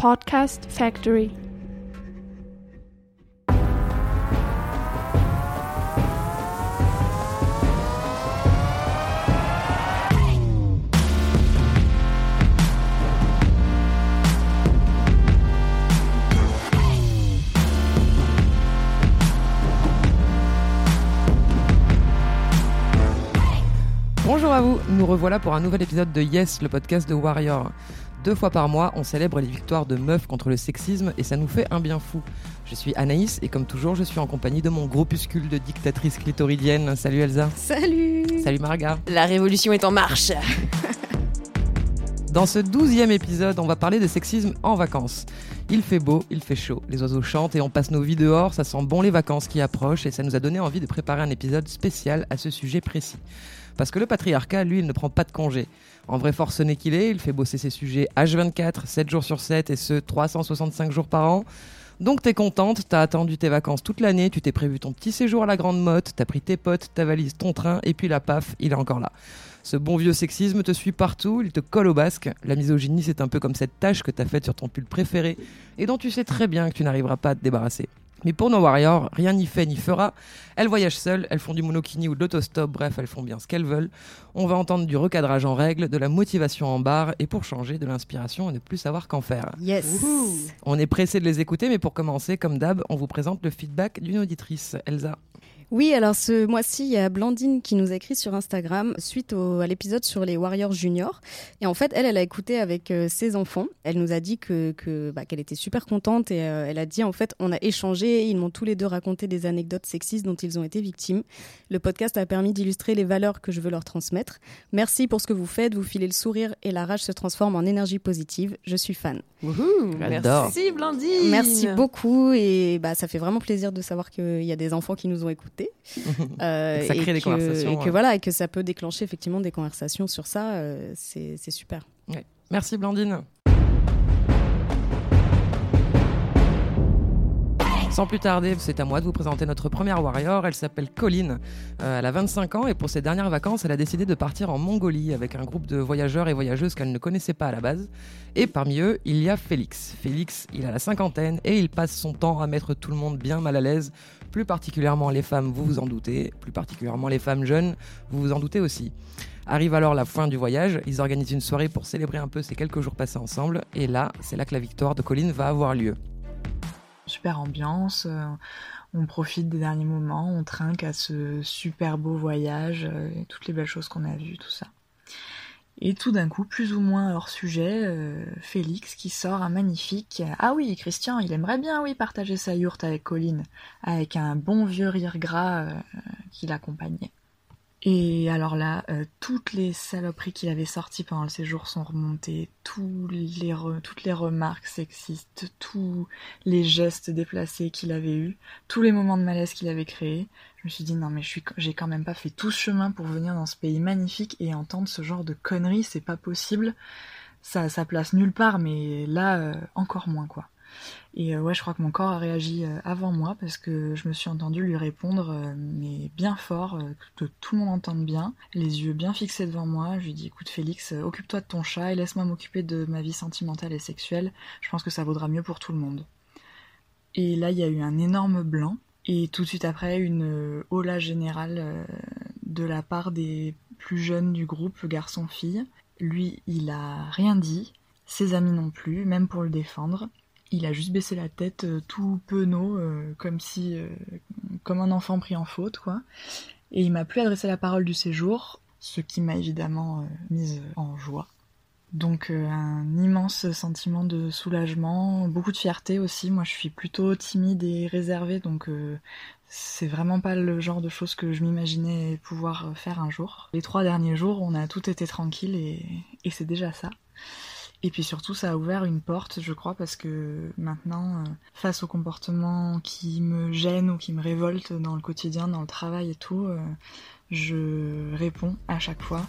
Podcast Factory. Bonjour à vous, nous revoilà pour un nouvel épisode de Yes, le podcast de Warrior. Deux fois par mois, on célèbre les victoires de meufs contre le sexisme et ça nous fait un bien fou. Je suis Anaïs et comme toujours, je suis en compagnie de mon groupuscule de dictatrices clitoridiennes. Salut Elsa. Salut Salut Marga. La révolution est en marche Dans ce douzième épisode, on va parler de sexisme en vacances. Il fait beau, il fait chaud, les oiseaux chantent et on passe nos vies dehors, ça sent bon les vacances qui approchent et ça nous a donné envie de préparer un épisode spécial à ce sujet précis. Parce que le patriarcat, lui, il ne prend pas de congé. En vrai forcené qu'il est, il fait bosser ses sujets H24, 7 jours sur 7 et ce 365 jours par an. Donc t'es contente, t'as attendu tes vacances toute l'année, tu t'es prévu ton petit séjour à la Grande Motte, t'as pris tes potes, ta valise, ton train, et puis la paf, il est encore là. Ce bon vieux sexisme te suit partout, il te colle au basque. La misogynie, c'est un peu comme cette tâche que t'as faite sur ton pull préféré et dont tu sais très bien que tu n'arriveras pas à te débarrasser. Mais pour nos warriors, rien n'y fait ni fera. Elles voyagent seules, elles font du monokini ou de l'autostop, bref, elles font bien ce qu'elles veulent. On va entendre du recadrage en règle, de la motivation en barre et pour changer, de l'inspiration et ne plus savoir qu'en faire. Yes On est pressé de les écouter, mais pour commencer, comme d'hab, on vous présente le feedback d'une auditrice. Elsa. Oui, alors ce mois-ci, il y a Blandine qui nous a écrit sur Instagram suite au- à l'épisode sur les Warriors Juniors. Et en fait, elle, elle a écouté avec euh, ses enfants. Elle nous a dit que que- bah, qu'elle était super contente et euh, elle a dit en fait, on a échangé. Ils m'ont tous les deux raconté des anecdotes sexistes dont ils ont été victimes. Le podcast a permis d'illustrer les valeurs que je veux leur transmettre. Merci pour ce que vous faites. Vous filez le sourire et la rage se transforme en énergie positive. Je suis fan. J'adore. Merci Blandine. Merci beaucoup et bah ça fait vraiment plaisir de savoir qu'il y a des enfants qui nous ont écoutés. Euh, Et ça crée et des que- conversations, Et que ouais. voilà, et que ça peut déclencher effectivement des conversations sur ça. euh, c'est c'est super. Merci Blandine. Sans plus tarder, c'est à moi de vous présenter notre première warrior. Elle s'appelle Colline. Euh, elle a 25 ans et pour ses dernières vacances, elle a décidé de partir en Mongolie avec un groupe de voyageurs et voyageuses qu'elle ne connaissait pas à la base. Et parmi eux, il y a Félix. Félix, il a la cinquantaine et il passe son temps à mettre tout le monde bien mal à l'aise, plus particulièrement les femmes, vous vous en doutez, plus particulièrement les femmes jeunes, vous vous en doutez aussi. Arrive alors la fin du voyage, ils organisent une soirée pour célébrer un peu ces quelques jours passés ensemble, et là, c'est là que la victoire de Colline va avoir lieu. Super ambiance. euh, on profite des derniers moments. On trinque à ce super beau voyage. euh, et toutes les belles choses qu'on a vues, tout ça. Et tout d'un coup, plus ou moins hors sujet, euh, Félix qui sort un magnifique. Ah oui, Christian, il aimerait bien, oui, partager sa yourte avec Colline, avec un bon vieux rire gras euh, qui l'accompagnait. Et alors là, euh, toutes les saloperies qu'il avait sorties pendant le séjour sont remontées, toutes les remarques sexistes, tous les gestes déplacés qu'il avait eus, tous les moments de malaise qu'il avait créés. Je me suis dit non mais j'ai quand même pas fait tout ce chemin pour venir dans ce pays magnifique et entendre ce genre de conneries, c'est pas possible. Ça, ça place nulle part, mais là euh, encore moins quoi. Et ouais, je crois que mon corps a réagi avant moi parce que je me suis entendue lui répondre, mais bien fort, que tout le monde entende bien, les yeux bien fixés devant moi. Je lui dis écoute Félix, occupe-toi de ton chat et laisse-moi m'occuper de ma vie sentimentale et sexuelle. Je pense que ça vaudra mieux pour tout le monde. Et là, il y a eu un énorme blanc. Et tout de suite après, une hola générale de la part des plus jeunes du groupe, garçon-fille. Lui, il a rien dit, ses amis non plus, même pour le défendre. Il a juste baissé la tête euh, tout penaud, euh, comme si, euh, comme un enfant pris en faute, quoi. Et il m'a plus adressé la parole du séjour, ce qui m'a évidemment mise en joie. Donc un immense sentiment de soulagement, beaucoup de fierté aussi. Moi je suis plutôt timide et réservée, donc c'est vraiment pas le genre de choses que je m'imaginais pouvoir faire un jour. Les trois derniers jours, on a tout été tranquille et, et c'est déjà ça. Et puis surtout, ça a ouvert une porte, je crois, parce que maintenant, euh, face aux comportements qui me gênent ou qui me révoltent dans le quotidien, dans le travail et tout, euh, je réponds à chaque fois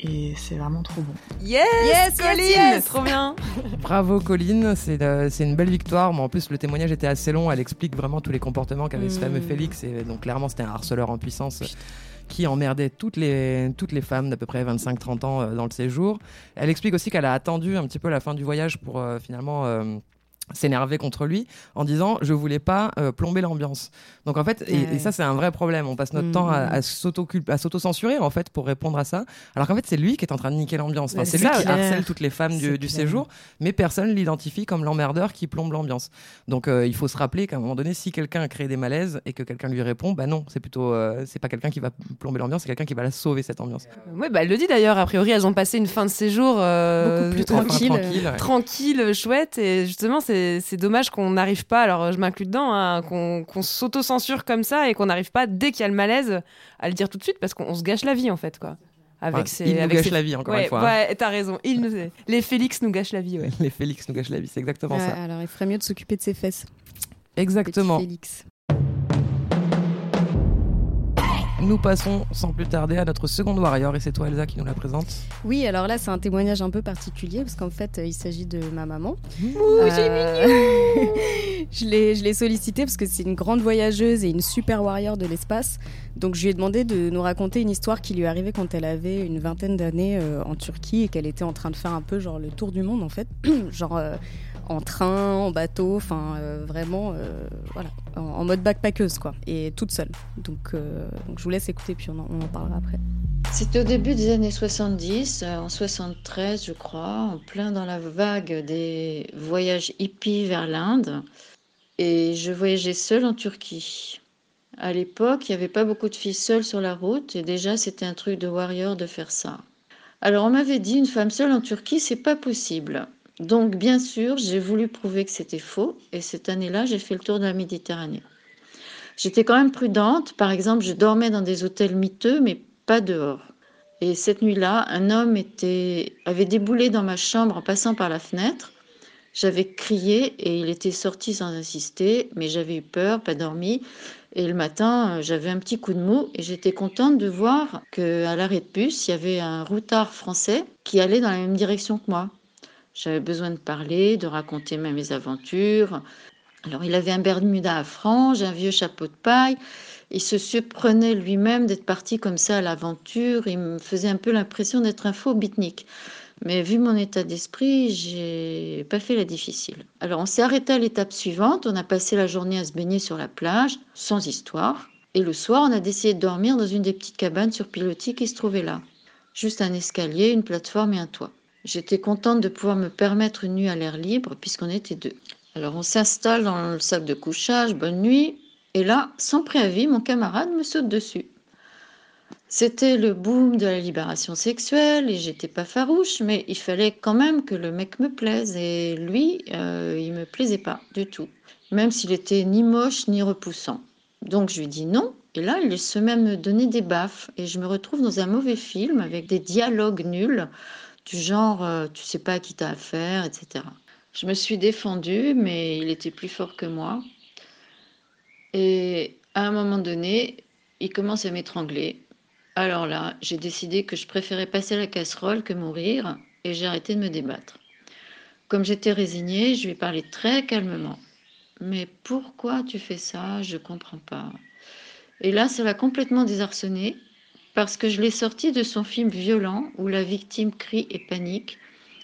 et c'est vraiment trop bon. Yes, yes Colline Trop bien Bravo Colline, euh, c'est une belle victoire. Mais en plus, le témoignage était assez long. Elle explique vraiment tous les comportements qu'avait ce fameux mm. Félix. Et donc, clairement, c'était un harceleur en puissance. qui emmerdait toutes les, toutes les femmes d'à peu près 25-30 ans euh, dans le séjour. Elle explique aussi qu'elle a attendu un petit peu la fin du voyage pour euh, finalement s'énerver contre lui en disant je voulais pas euh, plomber l'ambiance. Donc en fait et, ça c'est un vrai problème. On passe notre temps à, à s'auto censurer en fait pour répondre à ça. Alors qu'en fait c'est lui qui est en train de niquer l'ambiance. Enfin, c'est lui qui harcèle toutes les femmes du, du, séjour mais personne l'identifie comme l'emmerdeur qui plombe l'ambiance. Donc euh, il faut se rappeler qu'à un moment donné si quelqu'un a créé des malaises et que quelqu'un lui répond bah non c'est plutôt euh, c'est pas quelqu'un qui va plomber l'ambiance c'est quelqu'un qui va la sauver cette ambiance. Ouais bah elle le dit d'ailleurs. A priori elles ont passé une fin de séjour beaucoup plus tranquille. tranquille, tranquille chouette. Et justement c'est c'est dommage qu'on n'arrive pas, alors je m'inclus dedans, hein, qu'on s'auto-censure comme ça et qu'on n'arrive pas, dès qu'il y a le malaise, à le dire tout de suite parce qu'on se gâche la vie en fait. quoi. Avec il nous gâche la vie encore une fois. Hein. Ouais, t'as raison. Il Les Félix nous gâchent la vie. Ouais. Les Félix nous gâchent la vie, c'est exactement ça. Alors il ferait mieux de s'occuper de ses fesses. Exactement. Félix. Nous passons sans plus tarder à notre seconde warrior et c'est toi Elsa qui nous la présente. Oui, alors là c'est un témoignage un peu particulier parce qu'en fait il s'agit de ma maman. Ouh, euh... je l'ai sollicité parce que c'est une grande voyageuse et une super warrior de l'espace. Donc je lui ai demandé de nous raconter une histoire qui lui est arrivée quand elle avait une vingtaine d'années euh, en Turquie et qu'elle était en train de faire un peu genre le tour du monde en fait. genre euh, en train, en bateau, enfin euh, vraiment, euh, voilà, en, mode backpackeuse quoi, et toute seule. Donc, euh, donc, je vous laisse écouter puis on en, on en parlera après. C'était au début des années 70, en 73 je crois, en plein dans la vague des voyages hippies vers l'Inde, et je voyageais seule en Turquie. À l'époque, il n'y avait pas beaucoup de filles seules sur la route, et déjà c'était un truc de warrior de faire ça. Alors on m'avait dit une femme seule en Turquie, c'est pas possible. Donc, bien sûr, j'ai voulu prouver que c'était faux. Et cette année-là, j'ai fait le tour de la Méditerranée. J'étais quand même prudente. Par exemple, je dormais dans des hôtels miteux, mais pas dehors. Et cette nuit-là, un homme était, avait déboulé dans ma chambre en passant par la fenêtre. J'avais crié et il était sorti sans insister, mais j'avais eu peur, pas dormi. Et le matin, j'avais un petit coup de mou et j'étais contente de voir qu'à l'arrêt de bus, il y avait un routard français qui allait dans la même direction que moi. J'avais besoin de parler, de raconter mes aventures. Alors, il avait un bermuda à franges, un vieux chapeau de paille. Il se surprenait lui-même d'être parti comme ça à l'aventure. Il me faisait un peu l'impression d'être un faux bitnik. Mais vu mon état d'esprit, j'ai pas fait la difficile. Alors, on s'est arrêté à l'étape suivante. On a passé la journée à se baigner sur la plage, sans histoire. Et le soir, on a décidé de dormir dans une des petites cabanes sur pilotis qui se trouvait là. Juste un escalier, une plateforme et un toit. J'étais contente de pouvoir me permettre une nuit à l'air libre puisqu'on était deux. Alors on s'installe dans le sac de couchage, bonne nuit, et là, sans préavis, mon camarade me saute dessus. C'était le boom de la libération sexuelle et j'étais pas farouche, mais il fallait quand même que le mec me plaise et lui, euh, il me plaisait pas du tout, même s'il était ni moche ni repoussant. Donc je lui dis non, et là il se met à me donner des baffes et je me retrouve dans un mauvais film avec des dialogues nuls du genre euh, tu sais pas qui t'as affaire, etc. Je me suis défendue, mais il était plus fort que moi. Et à un moment donné, il commence à m'étrangler. Alors là, j'ai décidé que je préférais passer la casserole que mourir, et j'ai arrêté de me débattre. Comme j'étais résignée, je lui ai parlé très calmement. Mais pourquoi tu fais ça? Je comprends pas. Et là, ça l'a complètement désarçonné parce que je l'ai sorti de son film violent où la victime crie et panique.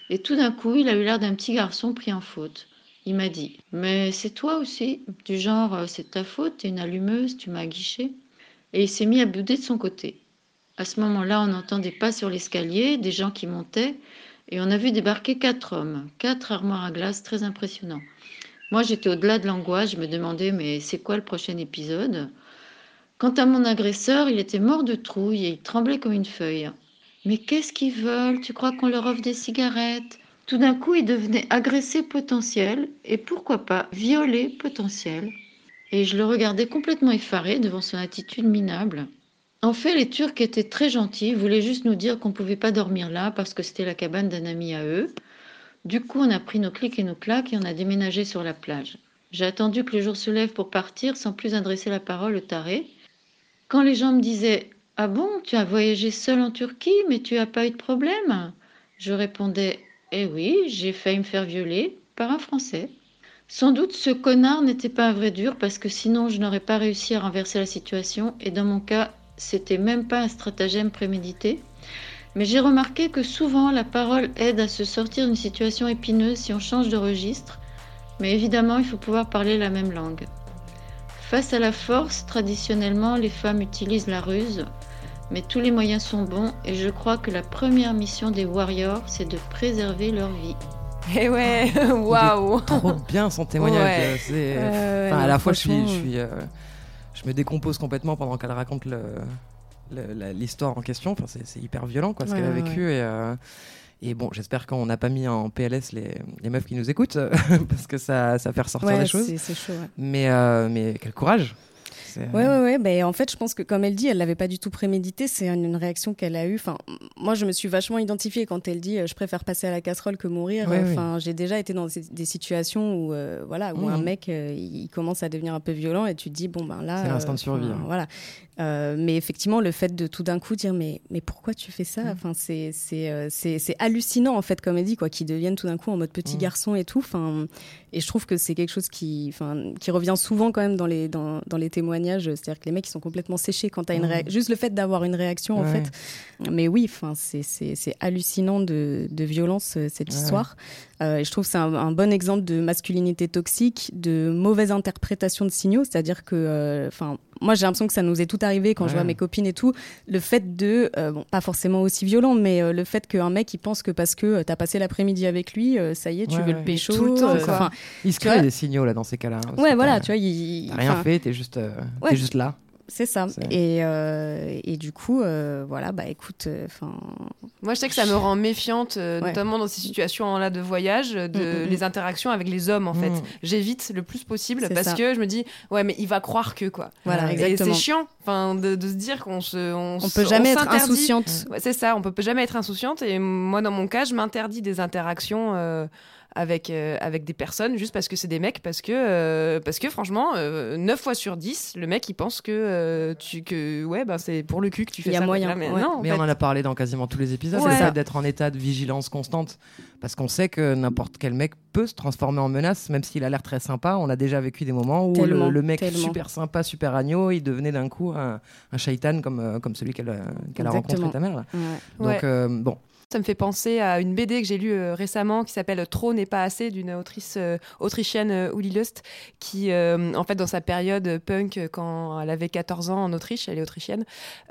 Et tout d'un coup, il a eu l'air d'un petit garçon pris en faute. Il m'a dit Mais c'est toi aussi Du genre, euh, c'est ta faute, t'es une allumeuse, tu m'as guiché. Et il s'est mis à bouder de son côté. À ce moment-là, on entendait pas sur l'escalier, des gens qui montaient, et on a vu débarquer quatre hommes, quatre armoires à glace très impressionnants. Moi, j'étais au-delà de l'angoisse, je me demandais Mais c'est quoi le prochain épisode? Quant à mon agresseur, il était mort de trouille et il tremblait comme une feuille. Mais qu'est-ce qu'ils veulent? Tu crois qu'on leur offre des cigarettes? Tout d'un coup, il devenait agressé potentiel et pourquoi pas violé potentiel. Et je le regardais complètement effaré devant son attitude minable. En fait, les Turcs étaient très gentils, voulaient juste nous dire qu'on ne pouvait pas dormir là parce que c'était la cabane d'un ami à eux. Du coup, on a pris nos clics et nos claques et on a déménagé sur la plage. J'ai attendu que le jour se lève pour partir sans plus adresser la parole au taré. Quand les gens me disaient Ah bon, tu as voyagé seul en Turquie, mais tu n'as pas eu de problème? Je répondais Eh oui, j'ai failli me faire violer par un Français. Sans doute ce connard n'était pas un vrai dur parce que sinon je n'aurais pas réussi à renverser la situation et dans mon cas, c'était même pas un stratagème prémédité. Mais j'ai remarqué que souvent la parole aide à se sortir d'une situation épineuse si on change de registre. Mais évidemment, il faut pouvoir parler la même langue. Face à la force, traditionnellement, les femmes utilisent la ruse, mais tous les moyens sont bons et je crois que la première mission des warriors, c'est de préserver leur vie. Et ouais, waouh Trop bien son témoignage. Ouais. Enfin, ouais, à la fois, je suis, franchement, je suis, euh, je me décompose complètement pendant qu'elle raconte le- le- la- l'histoire en question. Enfin, c'est, hyper violent, quoi, ce Ouais, qu'elle a ouais, vécu. Et, euh, et bon, j'espère qu'on n'a pas mis en PLS les, les meufs qui nous écoutent, parce que ça, ça fait ressortir Ouais, des choses. c'est c'est chaud. ouais. Mais, euh, mais quel courage. C'est- Ouais, ouais. Ben, en fait, je pense que comme elle dit, elle l'avait pas du tout prémédité. C'est une, une réaction qu'elle a eue. Enfin, moi, je me suis vachement identifiée quand elle dit euh, je préfère passer à la casserole que mourir. Ouais, Enfin, j'ai déjà été dans des, situations où, euh, voilà, où un Mhm. mec, euh, il commence à devenir un peu violent et tu te dis bon ben là. C'est l'instinct de survie, hein. Voilà. Mais effectivement, le fait de tout d'un coup dire mais mais pourquoi tu fais ça? Mhm. Enfin, c'est hallucinant en fait, comme elle dit quoi, qu'ils deviennent tout d'un coup en mode petit Mhm. garçon et tout. Enfin, et je trouve que c'est quelque chose qui, enfin, qui revient souvent quand même dans les dans, dans les témoignages. C'est-à-dire que les mecs ils sont complètement séchés quand t'as une Mhm. réa- juste le fait d'avoir une réaction en fait. Mais oui, c'est hallucinant de de violence euh, cette histoire. Euh, et je trouve que c'est un, un bon exemple de masculinité toxique, de mauvaise interprétation de signaux. C'est-à-dire que, euh, enfin, moi j'ai l'impression que ça nous est tout arrivé quand je vois mes copines et tout. Le fait de, euh, bon, pas forcément aussi violent, mais le fait qu'un mec il pense que parce que t'as passé l'après-midi avec lui, ça y est, tu Ouais, veux ouais. le pécho. Tout le temps, quoi. enfin, Il se tu crée des signaux là dans ces cas-là. hein, ouais, voilà, tu vois, il, T'as rien fait, t'es juste, Ouais. t'es juste là. C'est ça. Et, euh, et du coup, euh, voilà, bah écoute, enfin, Moi, je sais que ça me rend méfiante, euh, Ouais. notamment dans ces situations-là de voyage, de Mm, mm, mm. les interactions avec les hommes, en fait. J'évite le plus possible parce ça. que je me dis, ouais, mais il va croire que, quoi. voilà, Ouais. Et exactement. c'est chiant, enfin, de, de se dire qu'on se, on, On peut jamais être insouciante. Ouais, c'est ça, on peut jamais être insouciante. Et moi, dans mon cas, je m'interdis des interactions euh, avec, euh, avec des personnes juste parce que c'est des mecs, parce que, euh, parce que franchement, euh, 9 fois sur 10, le mec, il pense que, euh, tu, que ouais, ben, c'est pour le cul que tu fais Il y a ça. moyen, Là, mais ouais. non, en Mais fait. on en a parlé dans quasiment tous les épisodes, Ouais. c'est Ça. ça d'être en état de vigilance constante. Parce qu'on sait que n'importe quel mec peut se transformer en menace, même s'il a l'air très sympa. On a déjà vécu des moments où le, le mec tellement. super sympa, super agneau, il devenait d'un coup un, un shaitan comme, euh, comme celui qu'elle euh, a rencontré ta mère. là. Ouais. Ouais. Donc, euh, bon. Ça me fait penser à une BD que j'ai lue euh, récemment qui s'appelle Trop n'est pas assez d'une autrice euh, autrichienne euh, Uli Lust qui euh, en fait dans sa période euh, punk euh, quand elle avait 14 ans en Autriche, elle est autrichienne,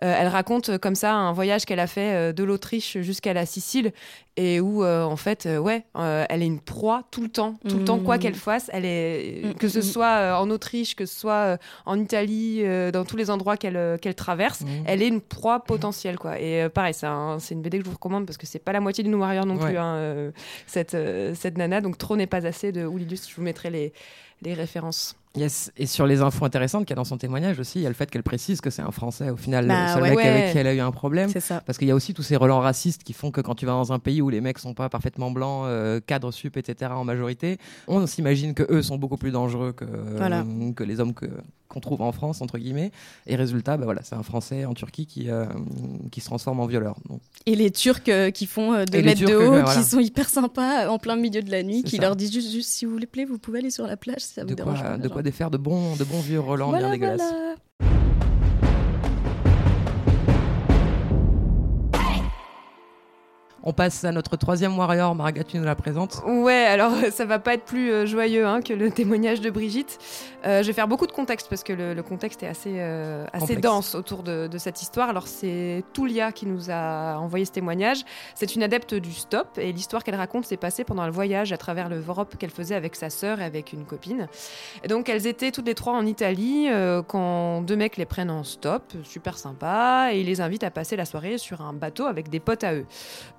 euh, elle raconte euh, comme ça un voyage qu'elle a fait euh, de l'Autriche jusqu'à la Sicile et où euh, en fait euh, ouais, euh, elle est une proie tout le temps, tout le temps quoi Mhm. qu'elle fasse, elle est Mhm, que ce mhm. soit euh, en Autriche, que ce soit euh, en Italie, euh, dans tous les endroits qu'elle euh, qu'elle traverse, elle est une proie potentielle quoi et euh, pareil c'est un- c'est une BD que je vous recommande parce que c'est pas la moitié d'une Warrior non Ouais. plus hein, euh, cette euh, cette nana. Donc trop n'est pas assez de Oulilus je vous mettrai les les références Yes. Et sur les infos intéressantes qu'il y a dans son témoignage aussi, il y a le fait qu'elle précise que c'est un Français, au final, Bah le seul ouais. mec Ouais. avec qui elle a eu un problème. Ça. Parce qu'il y a aussi tous ces relents racistes qui font que quand tu vas dans un pays où les mecs sont pas parfaitement blancs, euh, cadres sup, etc. en majorité, on s'imagine que eux sont beaucoup plus dangereux que, Voilà. que les hommes que qu'on trouve en France entre guillemets. Et résultat, bah voilà, c'est un Français en Turquie qui euh, qui se transforme en violeur. Donc, Et les Turcs euh, qui font euh, deux mètres de haut, voilà. qui sont hyper sympas en plein milieu de la nuit, qui ça. leur disent juste, juste, si vous voulez plaît, vous pouvez aller sur la plage, ça vous de dérange quoi, pas. de genre. quoi défaire de bons de bons vieux Roland Voilà, bien dégueulasses. voilà. On passe à notre troisième warrior. Marga, tu nous la présentes. Ouais, alors ça va pas être plus euh, joyeux hein, que le témoignage de Brigitte. Euh, je vais faire beaucoup de contexte parce que le, le contexte est assez, euh, assez dense autour de, de cette histoire. Alors c'est Toulia qui nous a envoyé ce témoignage. C'est une adepte du stop et l'histoire qu'elle raconte s'est passée pendant le voyage à travers l'Europe qu'elle faisait avec sa sœur et avec une copine. Et donc elles étaient toutes les trois en Italie euh, quand deux mecs les prennent en stop, super sympa, et ils les invitent à passer la soirée sur un bateau avec des potes à eux.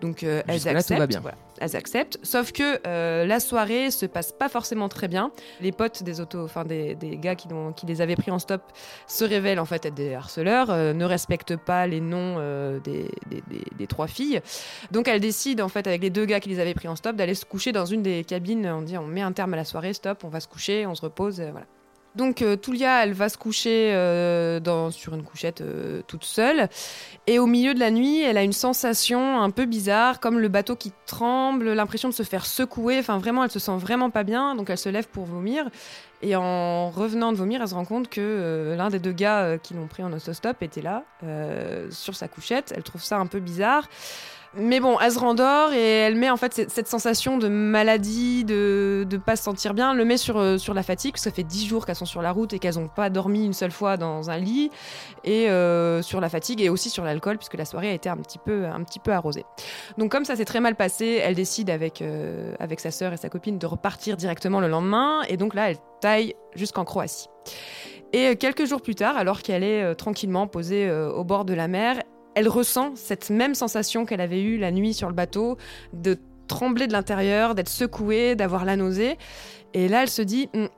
Donc euh, elles tout acceptent. va bien. voilà, elles acceptent. Sauf que euh, la soirée se passe pas forcément très bien. Les potes des autos, enfin des, des gars qui, les avaient pris en stop, se révèlent en fait être des harceleurs, euh, ne respectent pas les noms des, des- des- des trois filles. Donc elles décident en fait avec les deux gars qui les avaient pris en stop d'aller se coucher dans une des cabines. On dit on met un terme à la soirée, stop, on va se coucher, on se repose, voilà. Donc euh, Toulia, elle va se coucher euh, sur une couchette euh, toute seule. Et au milieu de la nuit, elle a une sensation un peu bizarre, comme le bateau qui tremble, l'impression de se faire secouer. Enfin, vraiment, elle se sent vraiment pas bien. Donc, elle se lève pour vomir. Et en revenant de vomir, elle se rend compte que l'un des deux gars qui l'ont pris en autostop était là, sur sa couchette. Elle trouve ça un peu bizarre. Mais bon, elle se rendort et elle met en fait cette, sensation de maladie, de ne pas se sentir bien, le met sur, euh, sur la fatigue, parce que ça fait 10 jours qu'elles sont sur la route et qu'elles n'ont pas dormi une seule fois dans un lit, et euh, sur la fatigue et aussi sur l'alcool, puisque la soirée a été un petit peu, un petit peu arrosée. Donc comme ça s'est très mal passé, elle décide avec, euh, avec sa sœur et sa copine de repartir directement le lendemain, et donc là, elle taille jusqu'en Croatie. Et quelques jours plus tard, alors qu'elle est tranquillement posée au bord de la mer, elle ressent cette même sensation qu'elle avait eue la nuit sur le bateau, de trembler de l'intérieur, d'être secouée, d'avoir la nausée. Et là, elle se dit, Hum,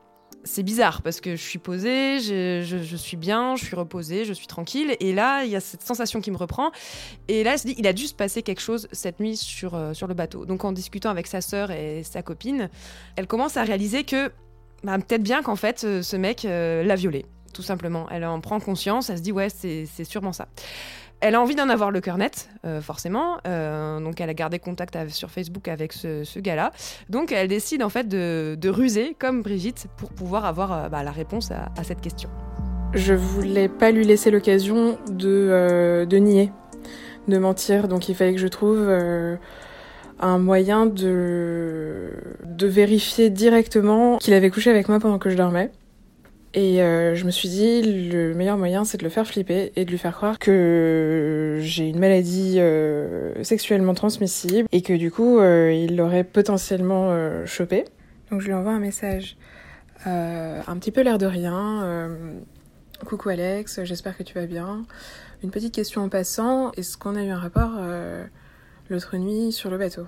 c'est bizarre parce que je suis posée, je, suis bien, je suis reposée, je suis tranquille. Et là, il y a cette sensation qui me reprend. Et là, elle se dit, il a dû se passer quelque chose cette nuit sur, euh, sur le bateau. Donc, en discutant avec sa sœur et sa copine, elle commence à réaliser que bah, peut-être bien qu'en fait, euh, ce mec euh, l'a violée, tout simplement. Elle en prend conscience, elle se dit, ouais, c'est sûrement ça. Elle a envie d'en avoir le cœur net, euh, forcément. Euh, donc, elle a gardé contact sur Facebook avec ce, gars-là. Donc, elle décide en fait de, ruser, comme Brigitte, pour pouvoir avoir euh, bah, la réponse à, cette question. Je voulais pas lui laisser l'occasion de, nier, de mentir. Donc il fallait que je trouve un moyen de vérifier directement qu'il avait couché avec moi pendant que je dormais. Et euh, je me suis dit, le meilleur moyen, c'est de le faire flipper et de lui faire croire que j'ai une maladie euh, sexuellement transmissible et que du coup, euh, il l'aurait potentiellement chopé. Donc je lui envoie un message, un petit peu l'air de rien. Coucou Alex, j'espère que tu vas bien. Une petite question en passant, est-ce qu'on a eu un rapport l'autre nuit sur le bateau?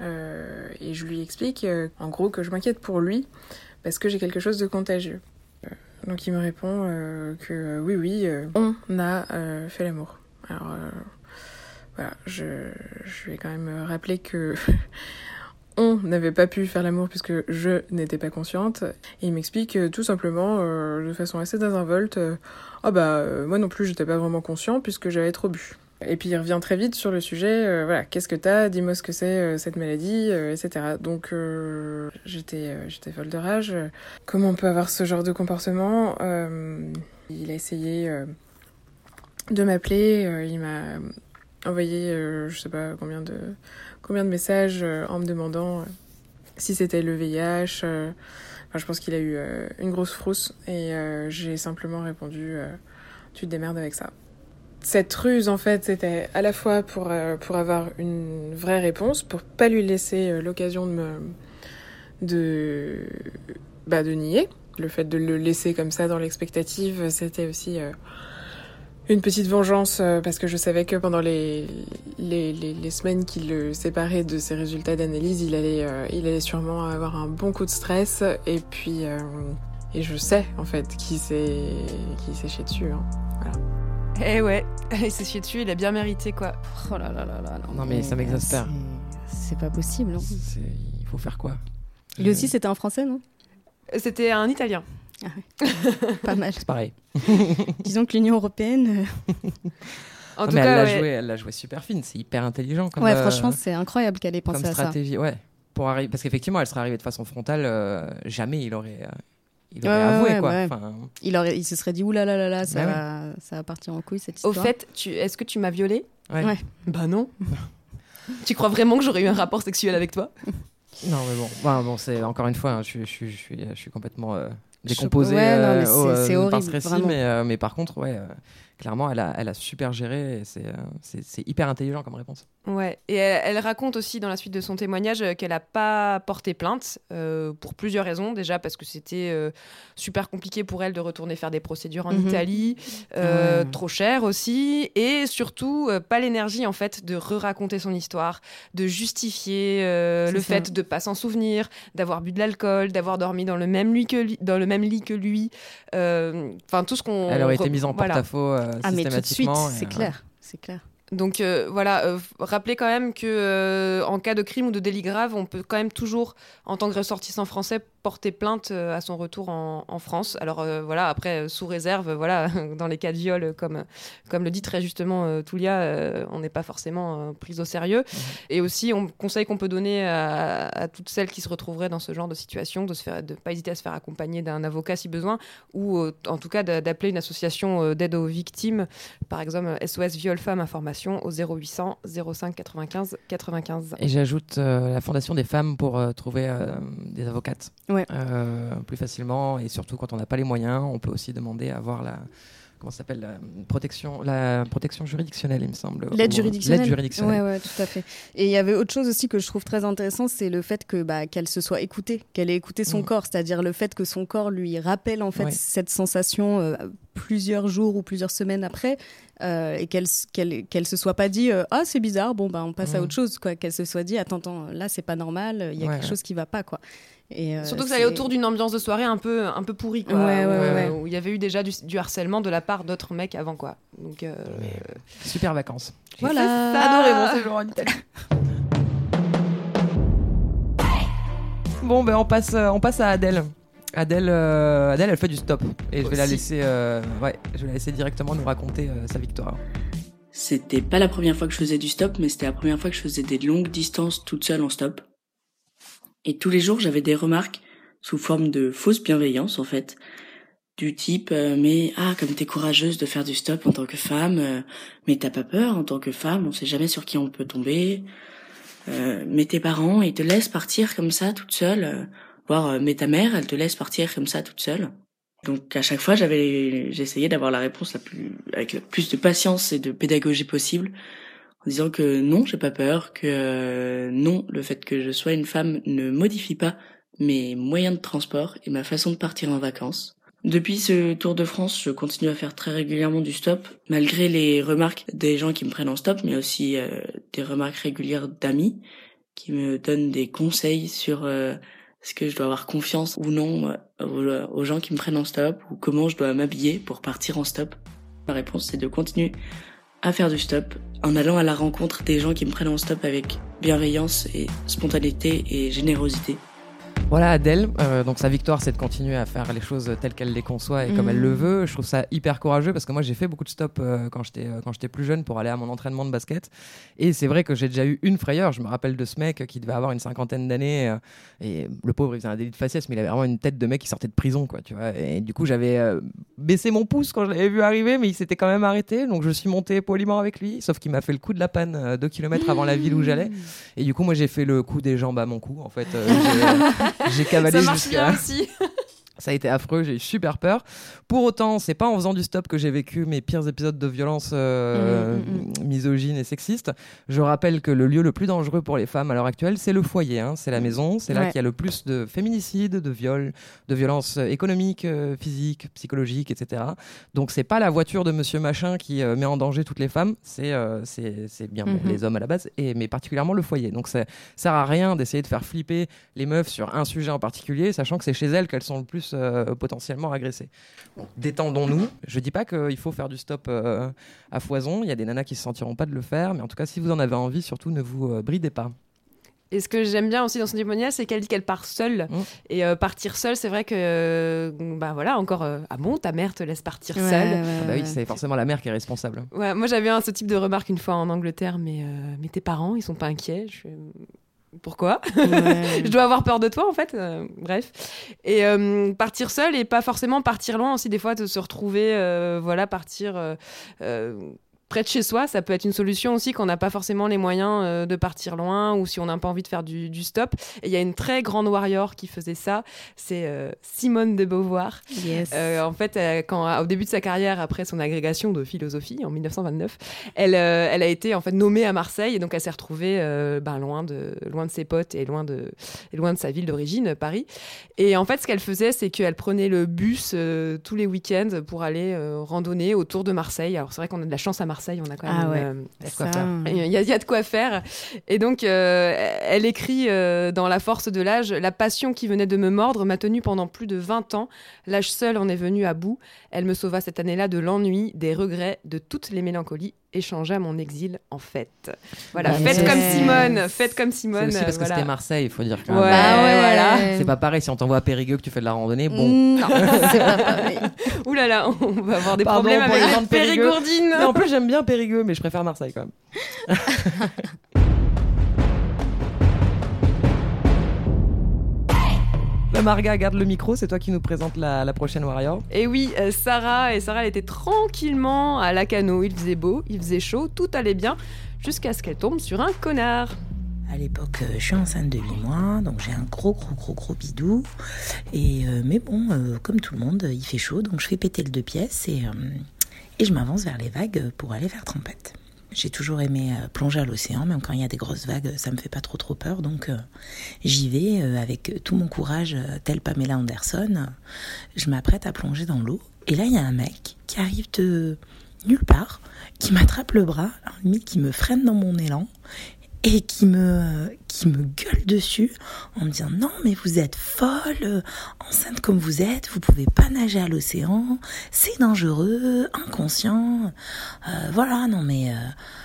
Et je lui explique en gros que je m'inquiète pour lui parce que j'ai quelque chose de contagieux. Donc il me répond euh, que euh, oui oui, euh, on a fait l'amour. Alors voilà, je, je vais quand même rappeler que on n'avait pas pu faire l'amour puisque je n'étais pas consciente. Et il m'explique tout simplement, de façon assez désinvolte, ah bah moi non plus j'étais pas vraiment conscient puisque j'avais trop bu. Et puis il revient très vite sur le sujet, euh, voilà, qu'est-ce que t'as, dis-moi ce que c'est euh, cette maladie, euh, etc. Donc j'étais folle de rage. Comment on peut avoir ce genre de comportement Il a essayé de m'appeler, il m'a envoyé je sais pas combien de combien de messages en me demandant si c'était le VIH. enfin, je pense qu'il a eu une grosse frousse et j'ai simplement répondu tu te démerdes avec ça. Cette ruse, en fait, c'était à la fois pour, euh, pour avoir une vraie réponse, pour pas lui laisser euh, l'occasion de me. de. bah, de nier. Le fait de le laisser comme ça dans l'expectative, c'était aussi euh, une petite vengeance euh, parce que je savais que pendant les, les, les, les semaines qui le séparaient de ses résultats d'analyse, il allait, euh, il allait sûrement avoir un bon coup de stress et puis. euh, et je sais, en fait, qui s'est qui s'est chié dessus. hein. Eh ouais, il s'est chié dessus, il a bien mérité quoi. Oh là là là là. Non, mais ça m'exaspère. c'est- pas possible. hein. C'est- Il faut faire quoi? Lui aussi, c'était un Français, non? C'était un Italien. Pas mal. C'est pareil. Disons que l'Union européenne. En Non, tout mais cas, elle l'a ouais. joué, elle l'a joué super fine. C'est hyper intelligent. Comme, ouais, euh, franchement, c'est incroyable qu'elle ait comme pensé à ça. stratégie. Ouais. Pour arriver, parce qu'effectivement, elle serait arrivée de façon frontale. euh, jamais il aurait, euh, il aurait Ouais, avoué ouais, quoi. ouais. Enfin, Il, aurait, il se serait dit oulala, là, là, là, ça, Bah va, ça va partir en couille cette Au histoire. fait, tu... est-ce que tu m'as violée? Ouais. Ouais. Bah non. tu crois vraiment que j'aurais eu un rapport sexuel avec toi? Non, mais bon, Bon, bon, c'est encore une fois, hein, je, suis- je, suis- je suis, je suis complètement euh, Je- décomposé euh, mais au, c'est- c'est euh, par horrible, ce récit, mais, euh, mais par contre, ouais, euh, clairement, elle a, elle a super géré. et C'est euh, c'est- hyper intelligent comme réponse. Ouais, et elle, elle raconte aussi dans la suite de son témoignage euh, qu'elle n'a pas porté plainte euh, pour plusieurs raisons. Déjà parce que c'était euh, super compliqué pour elle de retourner faire des procédures en Mhm. Italie, euh, Ouais. trop cher aussi, et surtout euh, pas l'énergie en fait de re-raconter son histoire, de justifier euh, le ça. fait de pas s'en souvenir, d'avoir bu de l'alcool, d'avoir dormi dans le même lit que lui, dans le même lit que lui. Euh, Enfin tout ce qu'on. Elle aurait été mise en voilà. porte-à-faux euh, Ah, mais tout de suite, c'est euh, clair. C'est clair. Donc euh, voilà, euh, rappelez quand même que euh, en cas de crime ou de délit grave, on peut quand même toujours, en tant que ressortissant français, porter plainte euh, à son retour en, en France. Alors euh, voilà, après euh, sous réserve, voilà, dans les cas de viol, comme comme le dit très justement euh, Toulia, euh, on n'est pas forcément euh, pris au sérieux. Et aussi, on conseil qu'on peut donner à, à toutes celles qui se retrouveraient dans ce genre de situation, de de pas hésiter à se faire accompagner d'un avocat si besoin, ou euh, en tout cas d'a- d'appeler une association euh, d'aide aux victimes par exemple SOS Viol Femmes Information au 0800 05 95 95. Et j'ajoute euh, la Fondation des femmes pour euh, trouver euh, des avocates Ouais. Euh, plus facilement et surtout quand on n'a pas les moyens, on peut aussi demander à avoir la comment s'appelle la protection la protection juridictionnelle, il me semble. L'aide euh, juridictionnelle. L'aide juridictionnelle. Ouais, ouais, tout à fait. Et il y avait autre chose aussi que je trouve très intéressant, c'est le fait que bah, qu'elle se soit écoutée, qu'elle ait écouté son Mm. corps, c'est-à-dire le fait que son corps lui rappelle en fait Ouais. cette sensation euh, plusieurs jours ou plusieurs semaines après, euh, et qu'elle qu'elle qu'elle se soit pas dit euh, ah c'est bizarre, bon bah on passe à Mm. autre chose, quoi, qu'elle se soit dit attends attends là c'est pas normal, il y a quelque chose qui va pas quoi. Et, euh, Surtout que ça allait autour d'une ambiance de soirée un peu, un peu pourrie, quoi. Ouais, ouais, où, euh, ouais, où il y avait eu déjà du, du harcèlement de la part d'autres mecs avant, quoi. Donc, euh, Super vacances. Voilà. adoré mon séjour en Italie. Bon, ben on passe, on passe à Adèle. Adèle, euh, Adèle, elle fait du stop et je vais la laisser, euh, ouais, je vais la laisser directement nous raconter euh, sa victoire. C'était pas la première fois que je faisais du stop, mais c'était la première fois que je faisais des longues distances toute seule en stop. Et tous les jours, j'avais des remarques sous forme de fausse bienveillance, en fait. Du type, euh, mais ah, comme t'es courageuse de faire du stop en tant que femme, euh, mais t'as pas peur en tant que femme, on sait jamais sur qui on peut tomber. Euh, mais tes parents, ils te laissent partir comme ça toute seule. euh, voire, euh, mais ta mère, elle te laisse partir comme ça toute seule. Donc à chaque fois, j'avais, j'essayais d'avoir la réponse la plus, avec le plus de patience et de pédagogie possible, en disant que non, j'ai pas peur, que euh, non, le fait que je sois une femme ne modifie pas mes moyens de transport et ma façon de partir en vacances. Depuis ce Tour de France, je continue à faire très régulièrement du stop, malgré les remarques des gens qui me prennent en stop, mais aussi euh, des remarques régulières d'amis qui me donnent des conseils sur euh, est-ce que je dois avoir confiance ou non aux gens qui me prennent en stop ou comment je dois m'habiller pour partir en stop. Ma réponse c'est de continuer à faire du stop en allant à la rencontre des gens qui me prennent en stop avec bienveillance et spontanéité et générosité. Voilà Adèle, Euh, donc sa victoire c'est de continuer à faire les choses telles qu'elle les conçoit et comme elle le veut. Je trouve ça hyper courageux parce que moi j'ai fait beaucoup de stops euh, quand j'étais euh, quand j'étais plus jeune pour aller à mon entraînement de basket. Et c'est vrai que j'ai déjà eu une frayeur. Je me rappelle de ce mec qui devait avoir une cinquantaine d'années euh, et le pauvre il faisait un délit de faciès mais il avait vraiment une tête de mec qui sortait de prison quoi tu vois. Et du coup j'avais euh, baissé mon pouce quand je l'avais vu arriver mais il s'était quand même arrêté. Donc je suis monté poliment avec lui sauf qu'il m'a fait le coup de la panne deux kilomètres avant la ville où j'allais. Et du coup moi j'ai fait le coup des jambes à mon cou en fait j'ai, cavalé ça marche jusqu'à bien aussi. Ça a été affreux, j'ai eu super peur. Pour autant, c'est pas en faisant du stop que j'ai vécu mes pires épisodes de violence euh, Mm, misogyne et sexiste. Je rappelle que le lieu le plus dangereux pour les femmes à l'heure actuelle, c'est le foyer, hein, c'est la maison, c'est là qu'il y a le plus de féminicides, de viols, de violences euh, économiques, euh, physiques, psychologiques, etc. Donc c'est pas la voiture de Monsieur Machin qui euh, met en danger toutes les femmes, c'est c'est bien bon, Mhm. les hommes à la base, et mais particulièrement le foyer. Donc ça sert à rien d'essayer de faire flipper les meufs sur un sujet en particulier, sachant que c'est chez elles qu'elles sont le plus euh, potentiellement agressées. Donc, détendons-nous. Je dis pas qu'il faut faire du stop euh, à foison. Il y a des nanas qui se sentiront pas de le faire, mais en tout cas, si vous en avez envie, surtout ne vous euh, bridez pas. Et ce que j'aime bien aussi dans son témoignage, c'est qu'elle dit qu'elle part seule. Mm. Et euh, partir seule, c'est vrai que, euh, bah voilà, encore, euh, ah bon, ta mère te laisse partir Ouais, seule. ouais, Ah bah ouais. oui, c'est forcément la mère qui est responsable. Ouais, moi j'avais un, ce type de remarque une fois en Angleterre, mais, euh, mais tes parents, ils sont pas inquiets. Je Pourquoi? Ouais. Je dois avoir peur de toi en fait. Euh, bref. Et euh, partir seul et pas forcément partir loin aussi, des fois, de se retrouver, euh, voilà, partir. Près de chez soi, ça peut être une solution aussi quand on n'a pas forcément les moyens euh, de partir loin ou si on n'a pas envie de faire du, du stop. Et il y a une très grande warrior qui faisait ça, c'est euh, Simone de Beauvoir. Yes. Euh, en fait, quand, au début de sa carrière, après son agrégation de philosophie en 1929, elle, elle a été en fait nommée à Marseille et donc elle s'est retrouvée ben, loin, de, loin de ses potes et loin de, et loin de sa ville d'origine, Paris. Et en fait, ce qu'elle faisait, c'est qu'elle prenait le bus tous les week-ends pour aller randonner autour de Marseille. Alors c'est vrai qu'on a de la chance à Marseille, on a quand même Ah ouais. euh, Il y a de quoi faire. il y, a, il y a de quoi faire. Et donc, euh, elle écrit euh, dans La force de l'âge La passion qui venait de me mordre m'a tenue pendant plus de 20 ans. L'âge seul en est venu à bout. Elle me sauva cette année-là de l'ennui, des regrets, de toutes les mélancolies et changea mon exil en fête. Voilà, Yes. faites comme Simone, faites comme C'est Simone. aussi parce euh, que voilà. c'était Marseille, il faut dire. quand Ouais. Bah ouais. voilà. C'est pas pareil si on t'envoie à Périgueux que tu fais de la randonnée. Bon, Mm, Non, c'est pas pareil. Ouh là là, on va avoir des Pardon problèmes pour avec les gens de Périgueux. périgourdines. Mais en plus, j'aime bien Périgueux, mais je préfère Marseille quand même. Marga, garde le micro, c'est toi qui nous présente la, la prochaine Warrior. Et oui, euh, Sarah, et Sarah, elle était tranquillement à Lacano. Il faisait beau, il faisait chaud, tout allait bien, jusqu'à ce qu'elle tombe sur un connard. À l'époque, euh, je suis enceinte de 8 mois, donc j'ai un gros, gros, gros, gros bidou. Et, euh, mais bon, euh, comme tout le monde, il fait chaud, donc je fais péter le deux pièces et, euh, et je m'avance vers les vagues pour aller faire trempette. J'ai toujours aimé euh, plonger à l'océan, même quand il y a des grosses vagues, ça me fait pas trop trop peur, donc euh, j'y vais euh, avec tout mon courage, tel Pamela Anderson. Je m'apprête à plonger dans l'eau, et là il y a un mec qui arrive de nulle part, qui m'attrape le bras, limite qui me freine dans mon élan, et qui me, qui me gueule dessus en me disant non mais vous êtes folle, enceinte comme vous êtes, vous pouvez pas nager à l'océan, c'est dangereux, inconscient, Euh, voilà non mais euh,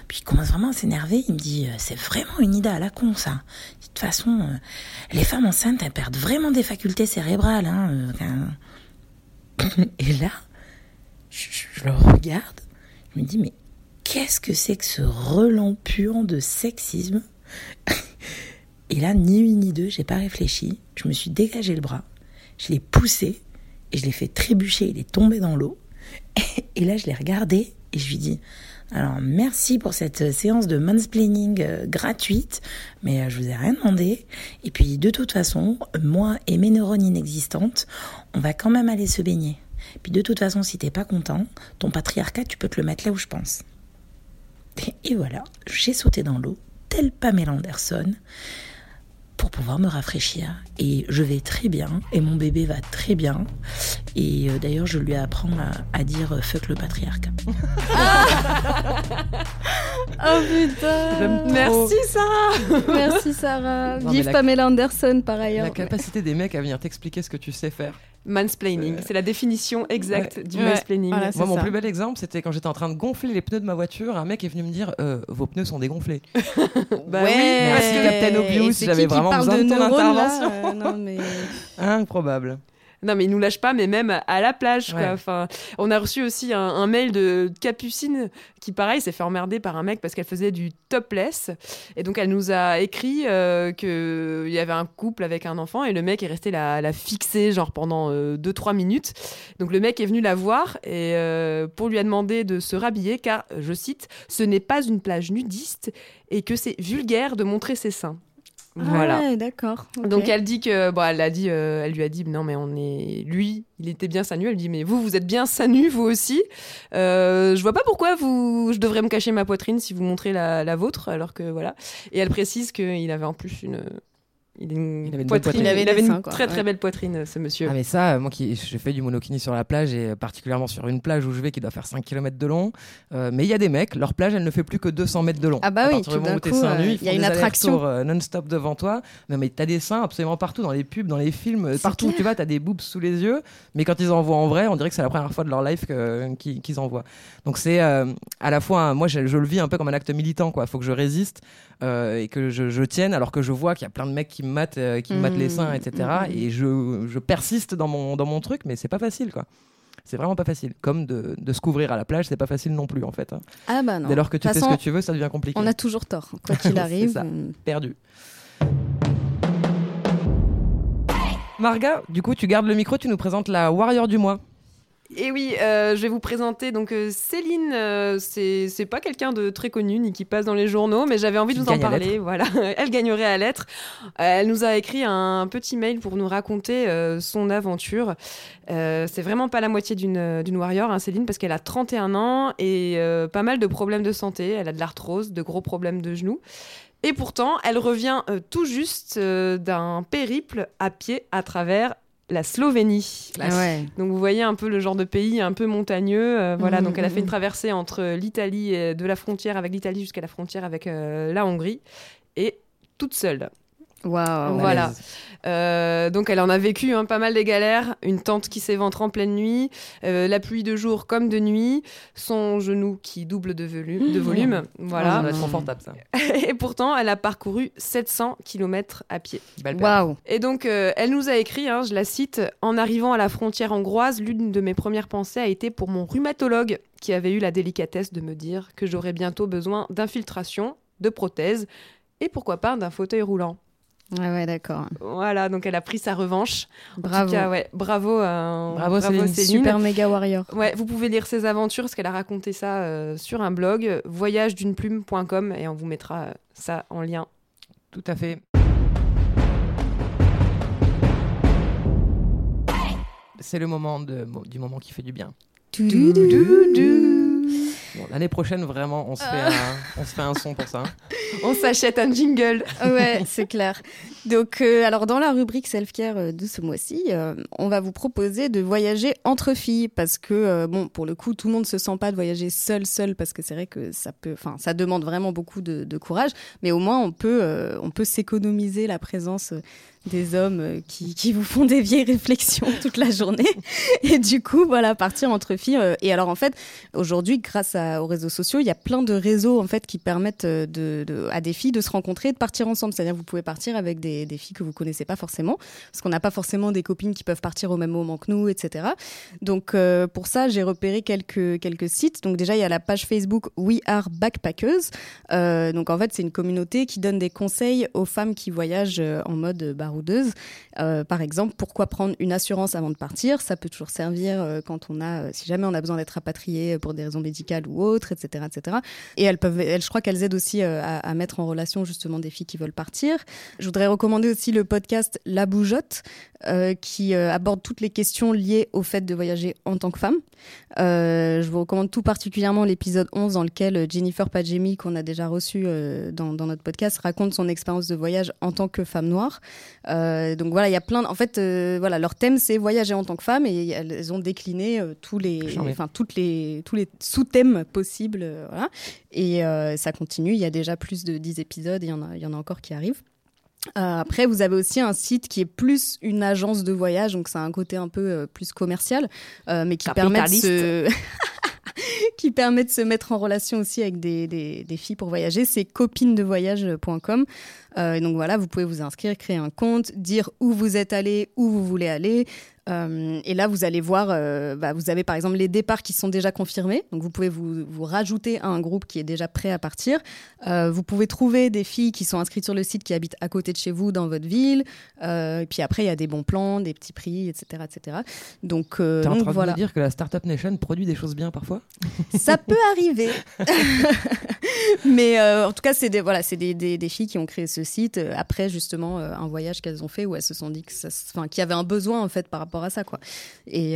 puis il commence vraiment à s'énerver, il me dit euh, c'est vraiment une idée à la con ça. De toute façon euh, les femmes enceintes elles perdent vraiment des facultés cérébrales hein, euh, et là je, je le regarde, je me dis mais qu'est-ce que c'est que ce relent puant de sexisme Et là, ni une ni deux, j'ai pas réfléchi. Je me suis dégagé le bras, je l'ai poussé et je l'ai fait trébucher. Il est tombé dans l'eau. Et là, je l'ai regardé et je lui dis Alors, merci pour cette séance de mansplaining euh, gratuite, mais euh, je vous ai rien demandé. Et puis, de toute façon, moi et mes neurones inexistantes, on va quand même aller se baigner. Puis, de toute façon, si t'es pas content, ton patriarcat, tu peux te le mettre là où je pense. Et voilà, j'ai sauté dans l'eau, tel Pamela Anderson, pour pouvoir me rafraîchir. Et je vais très bien, et mon bébé va très bien. Et euh, d'ailleurs, je lui apprends à, à dire euh, fuck le patriarcat. Oh putain. Merci Sarah Merci Sarah. Non, Vive la- Pamela Anderson par ailleurs. La capacité des mecs à venir t'expliquer ce que tu sais faire. Mansplaining, c'est la définition exacte du Ouais, mansplaining. voilà, Moi, mon ça. plus bel exemple, c'était quand j'étais en train de gonfler les pneus de ma voiture. Un mec est venu me dire euh, Vos pneus sont dégonflés. Bah oui, parce que Captain Obvious, j'avais qui qui vraiment parle besoin de ton neurones, intervention. Euh, non, mais... Improbable. Non, mais il nous lâche pas, mais même à la plage, quoi. Enfin, on a reçu aussi un, un mail de Capucine qui, pareil, s'est fait emmerder par un mec parce qu'elle faisait du topless. Et donc, elle nous a écrit euh, qu'il y avait un couple avec un enfant et le mec est resté la, la fixer, genre pendant 2-3 minutes. Donc, le mec est venu la voir et euh, pour lui demander de se rhabiller car, je cite, ce n'est pas une plage nudiste et que c'est vulgaire de montrer ses seins. Voilà. Ah ouais, d'accord. Donc elle dit que bon, elle a dit, euh, elle lui a dit non mais on est lui, il était bien seins nus. Elle dit mais vous vous êtes bien seins nus vous aussi. Euh, je vois pas pourquoi vous, je devrais me cacher ma poitrine si vous montrez la, la vôtre alors que voilà. Et elle précise qu'il avait en plus une, il, a une Il avait une bonne poitrine, poitrine. Il avait il des avait une seins, quoi, très très ouais. belle poitrine ce monsieur. Ah mais ça, euh, moi qui j'ai fait du monokini sur la plage et euh, particulièrement sur une plage où je vais qui doit faire 5 km de long. euh, mais il y a des mecs, leur plage elle ne fait plus que 200 mètres de long. Ah bah À oui, tout d'un coup, euh, il y a une attraction. euh, non-stop devant toi. Non mais t'as des seins absolument partout, dans les pubs, dans les films, euh, partout où tu vas, t'as des boobs sous les yeux. Mais quand ils en voient en vrai, on dirait que c'est la première fois de leur life qu'ils en voient. Donc c'est euh, à la fois, un- moi je, je le vis un peu comme un acte militant, quoi. Faut que je résiste euh, et que je, je tienne alors que je vois qu'il y a plein de mecs qui me matent, euh, qui me matent les seins, etc. Mhm. Et je, je persiste dans mon, dans mon truc, mais c'est pas facile, quoi. C'est vraiment pas facile. Comme de, de se couvrir à la plage, c'est pas facile non plus, en fait. hein. Ah bah non. Dès lors que tu fais ce que tu veux, ça devient compliqué. On a toujours tort, quoi qu'il arrive. ça. on- Perdu. Marga, du coup, tu gardes le micro, tu nous présentes la Warrior du mois. Et oui, euh, je vais vous présenter donc euh, Céline. euh, c'est pas quelqu'un de très connu ni qui passe dans les journaux, mais j'avais envie de vous en parler. Voilà, elle gagnerait à l'être. Euh, elle nous a écrit un petit mail pour nous raconter euh, son aventure. C'est vraiment pas la moitié d'une warrior, hein, Céline, parce qu'elle a 31 ans et pas mal de problèmes de santé. Elle a de l'arthrose, de gros problèmes de genoux. Et pourtant, elle revient euh, tout juste euh, d'un périple à pied à travers la Slovénie. Ah ouais. Donc vous voyez un peu le genre de pays un peu montagneux. euh, voilà, Mhm, donc elle a fait mhm. une traversée entre l'Italie, et de la frontière avec l'Italie jusqu'à la frontière avec euh, la Hongrie, et toute seule. Waouh. voilà. Euh, donc elle en a vécu hein, pas mal des galères. Une tente qui s'éventre en pleine nuit, euh, la pluie de jour comme de nuit, son genou qui double de, de volume. Ça Voilà. va être confortable, ça. et pourtant, elle a parcouru 700 km à pied. Waouh. Et donc, euh, elle nous a écrit, hein, je la cite, En arrivant à la frontière hongroise, l'une de mes premières pensées a été pour mon rhumatologue, qui avait eu la délicatesse de me dire que j'aurais bientôt besoin d'infiltration, de prothèses, et pourquoi pas d'un fauteuil roulant. Ouais, ouais, d'accord. Voilà, donc elle a pris sa revanche. En Bravo. tout cas, ouais, bravo, euh, Bravo, Céline. Super méga warrior. Ouais, vous pouvez lire ses aventures, parce qu'elle a raconté ça euh, sur un blog, voyage-d'une-plume.com, et on vous mettra euh, ça en lien. Tout à fait. C'est le moment de, du moment qui fait du bien. Bon, L'année prochaine, vraiment, on se, fait un, on se fait un son pour ça. hein. On s'achète un jingle. Ouais, c'est clair. Donc, euh, alors dans la rubrique self-care euh, de ce mois-ci, euh, on va vous proposer de voyager entre filles parce que, euh, bon, pour le coup, tout le monde se sent pas de voyager seul, seul parce que c'est vrai que ça peut, enfin, ça demande vraiment beaucoup de, de courage, mais au moins on peut, euh, on peut s'économiser la présence euh, des hommes euh, qui, qui vous font des vieilles réflexions toute la journée. Et du coup, voilà, partir entre filles. euh, et alors, en fait, aujourd'hui, grâce à- aux réseaux sociaux, il y a plein de réseaux en fait qui permettent euh, à des filles de se rencontrer et de partir ensemble. C'est-à-dire, vous pouvez partir avec des, filles que vous connaissez pas forcément, parce qu'on n'a pas forcément des copines qui peuvent partir au même moment que nous, etc. Donc, pour ça, j'ai repéré quelques quelques sites. Donc, déjà, il y a la page Facebook We Are Backpackers. Donc, en fait, c'est une communauté qui donne des conseils aux femmes qui voyagent en mode baroudeuse. Euh, par exemple, pourquoi prendre une assurance avant de partir? Ça peut toujours servir euh, quand on a, euh, si jamais on a besoin d'être rapatrié pour des raisons médicales ou autres, etc., etc. Et elles peuvent, elles, je crois qu'elles aident aussi euh, à, mettre en relation justement des filles qui veulent partir. Je voudrais recommander aussi le podcast La Bougeotte, euh, qui euh, aborde toutes les questions liées au fait de voyager en tant que femme. Euh, je vous recommande tout particulièrement l'épisode 11 dans lequel euh, Jennifer Padjemi, qu'on a déjà reçu euh, dans, dans notre podcast, raconte son expérience de voyage en tant que femme noire. Euh, donc voilà, il y a plein. de- En fait, euh, voilà, leur thème c'est voyager en tant que femme et elles ont décliné euh, tous les, enfin toutes les, tous les sous-thèmes possibles. euh, voilà. Et euh, ça continue. Il y a déjà plus de 10 épisodes. Il y en a, il y en a encore qui arrivent. Euh, après, vous avez aussi un site qui est plus une agence de voyage, donc c'est un côté un peu euh, plus commercial, euh, mais qui permet de se... qui permet de se mettre en relation aussi avec des, filles pour voyager. C'est copinedevoyage.com. Euh, donc voilà, vous pouvez vous inscrire, créer un compte, dire où vous êtes allé, où vous voulez aller. Euh, et là, vous allez voir, euh, bah, vous avez par exemple les départs qui sont déjà confirmés. Donc vous pouvez vous, vous rajouter à un groupe qui est déjà prêt à partir. Euh, vous pouvez trouver des filles qui sont inscrites sur le site qui habitent à côté de chez vous dans votre ville. Et puis après, il y a des bons plans, des petits prix, etc. etc. Donc, T'es en donc train de me dire que la Startup Nation produit des choses bien parfois? Ça peut arriver. Mais euh, en tout cas, c'est des, voilà, c'est des, des, filles qui ont créé ce site euh, après justement euh, un voyage qu'elles ont fait où elles se sont dit que qu'il y avait un besoin en fait par rapport à ça quoi. Et,